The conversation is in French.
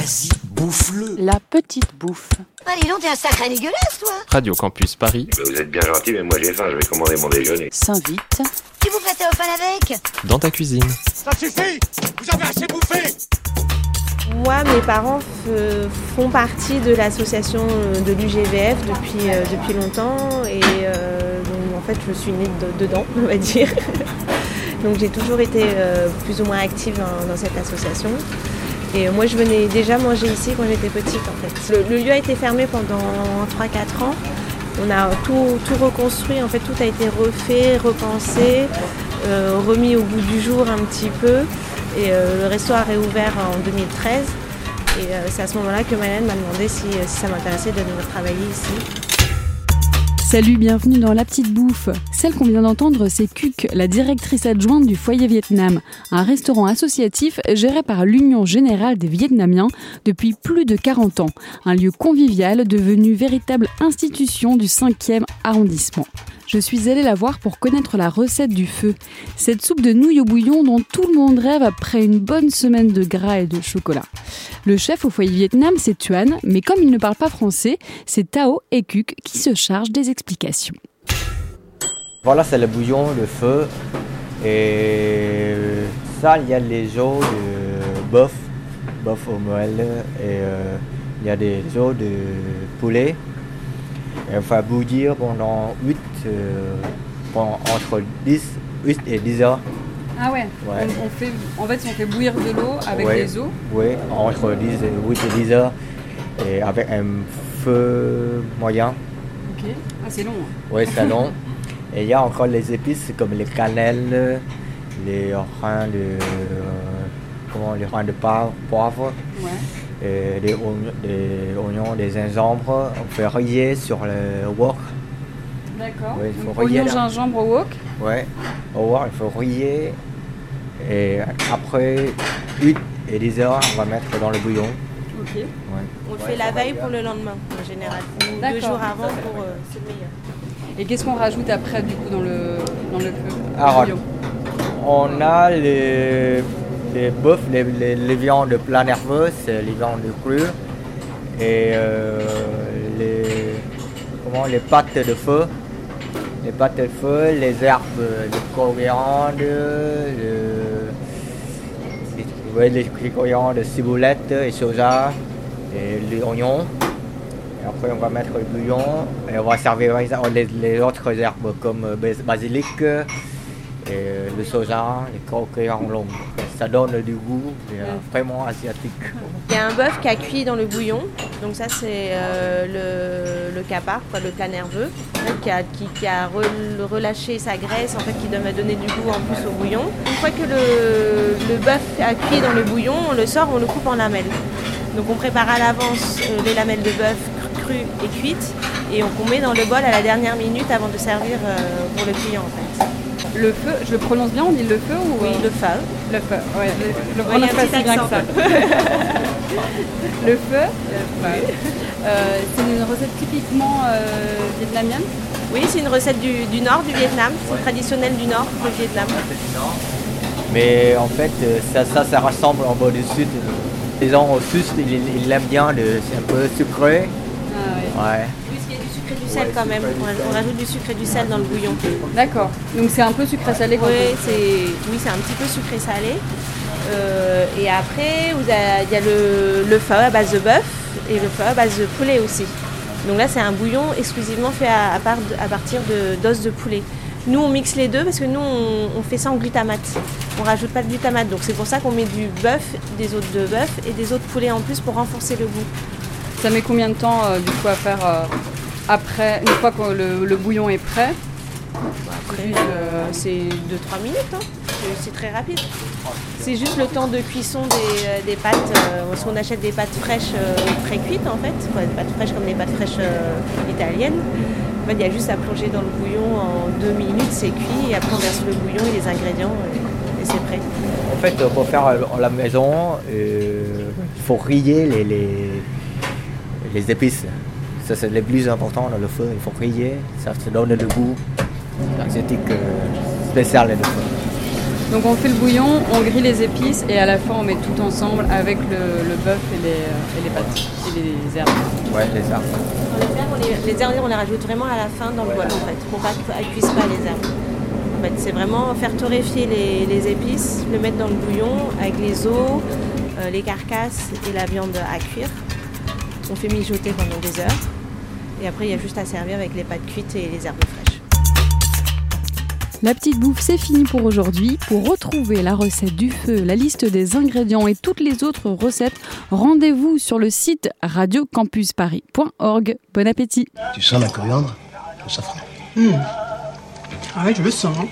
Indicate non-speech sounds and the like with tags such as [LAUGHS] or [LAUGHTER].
Vas-y, bouffe-le. La petite bouffe. Allez, non, t'es un sacré dégueulasse, toi Radio Campus Paris, Bah, vous êtes bien gentil, mais moi j'ai faim, je vais commander mon déjeuner. S'invite. Tu vous prêtais au fan avec dans ta cuisine. Ça suffit Vous avez assez bouffé Moi, mes parents font partie de l'association euh, de l'UGVF depuis, euh, depuis longtemps et euh, donc, en fait je suis née de- dedans, on va dire. [LAUGHS] donc j'ai toujours été euh, plus ou moins active dans, dans cette association. Et euh, moi je venais déjà manger ici quand j'étais petite en fait. Le, lieu a été fermé pendant 3-4 ans. On a tout, tout reconstruit, en fait tout a été refait, repensé, euh, remis au goût du jour un petit peu. Et euh, le resto a réouvert en 2013. Et c'est à ce moment-là que Malène m'a demandé si, si ça m'intéressait de venir travailler ici. Salut, bienvenue dans La Petite Bouffe. Celle qu'on vient d'entendre, c'est Cuc, la directrice adjointe du Foyer Vietnam, un restaurant associatif géré par l'Union Générale des Vietnamiens depuis plus de 40 ans. Un lieu convivial devenu véritable institution du 5e arrondissement. Je suis allée la voir pour connaître la recette du feu. Cette soupe de nouilles au bouillon dont tout le monde rêve après une bonne semaine de gras et de chocolat. Le chef au foyer Vietnam, c'est Tuan, mais comme il ne parle pas français, c'est Tao et Kuk qui se chargent des explications. Voilà, c'est le bouillon, le feu. Et ça, il y a les os de bœuf, bœuf au moelle. Et euh, il y a des os de poulet. Et on va bouillir pendant 8, euh, pendant- entre 10, 8 et 10 heures. Ah ouais, Ouais. On, on fait, en fait, on fait bouillir de l'eau avec Ouais. des os. Oui, entre 10 et 8 et 10 heures. Et avec un feu moyen. Ok. Ah, c'est long. Oui, c'est long. [LAUGHS] Et il y a encore les épices comme les cannelles, les reins de, euh, comment, les reins de poivre, Ouais. et des, oignons, des oignons, des gingembre. On fait riller sur le wok. D'accord. Ouais, il faut Donc, relier oignon, là. gingembre au wok. Ouais. Au wok, il faut riller. Et après 8 et 10 heures, on va mettre dans le bouillon. Ok. Ouais. On le Ouais, fait la veille pour le lendemain en général. Ou deux jours avant pour euh, c'est le meilleur. Et qu'est-ce qu'on rajoute après, du coup, dans le, dans le feu? Bouillon On a les, les bœufs, les, les, viandes plein nerveux, les viandes crues. Et euh, les, comment, les pâtes de feu. Les pâtes de feu, les herbes de coriandre, le, les, les coriandres, ciboulette et soja, et les oignons. Et après, on va mettre le bouillon et on va servir les, les autres herbes comme euh, bas- basilic, et le soja, les coquillons longs. Ça donne du goût euh, vraiment asiatique. Il y a un bœuf qui a cuit dans le bouillon, donc ça c'est euh, le, le capard, quoi, le plat nerveux, en qui a, qui, qui a rel- relâché sa graisse, en fait, qui doit donner du goût en plus au bouillon. Une fois que le, le bœuf a cuit dans le bouillon, on le sort, on le coupe en lamelles. Donc on prépare à l'avance euh, les lamelles de bœuf crues et cuites, et on qu'on met dans le bol à la dernière minute avant de servir euh, pour le client en fait. Le feu, je le prononce bien, on dit le feu ou Oui, euh, le feu. le feu je, je le prononce pas si bien que ça. [LAUGHS] le feu, euh, c'est une recette typiquement euh, vietnamienne? Oui, c'est une recette du, du nord du Vietnam, c'est traditionnel du nord du Vietnam. Mais en fait, ça, ça, ça ressemble en bas du sud. Les gens au sud, ils, ils l'aiment bien, c'est un peu sucré. Ouais. Ouais. Oui, parce qu'il y a du sucre et du sel quand même. On rajoute- du sucre et du sel dans le bouillon. D'accord. Donc c'est un peu sucré-salé quand Oui, c'est oui, c'est un petit peu sucré salé. Euh, et après, vous avez- il y a le, le pho à base de bœuf et le pho à base de poulet aussi. Donc là, c'est un bouillon exclusivement fait à, à part de- à partir de- d'os de poulet. Nous, on mixe les deux parce que nous, on, on fait ça en glutamate. On rajoute pas de glutamate. Donc c'est pour ça qu'on met du bœuf, des os de bœuf et des os de poulet en plus pour renforcer le goût. Ça met combien de temps euh, du coup à faire euh, après, une fois que le, le bouillon est prêt? Après, euh, c'est 2-3 minutes. hein. C'est- très rapide. C'est juste le temps de cuisson des, des pâtes. euh, parce qu'on achète des pâtes fraîches euh, pré-cuites en fait. Des pâtes fraîches comme les pâtes fraîches euh, italiennes. En fait, il y a juste à plonger dans le bouillon en 2 minutes, c'est cuit. Et après, on verse le bouillon et les ingrédients et, et c'est prêt. En fait, pour faire à la maison, euh, il faut riller les, les, les épices. Ça, c'est le plus important dans le feu. Il faut riller, ça, donne le goût asiatique euh, spécial du feu. Donc on fait le bouillon, on grille les épices et à la fin on met tout ensemble avec le, le bœuf et les, euh, et les pâtes et les herbes. Ouais, les herbes, on les, les herbes, on les rajoute vraiment à la fin dans le bol en fait, pour pas qu'elles cuisent pas les herbes. En fait, c'est vraiment faire torréfier les, les épices, le mettre dans le bouillon avec les os, euh, les carcasses et la viande à cuire. On fait mijoter pendant des heures. Et après, il y a juste à servir avec les pâtes cuites et les herbes fraîches. La petite bouffe, c'est fini pour aujourd'hui. Pour retrouver la recette du feu, la liste des ingrédients et toutes les autres recettes, rendez-vous sur le site radiocampusparis.org. Bon appétit Tu sens la coriandre? Le safran Ah ouais, je le sens. hein.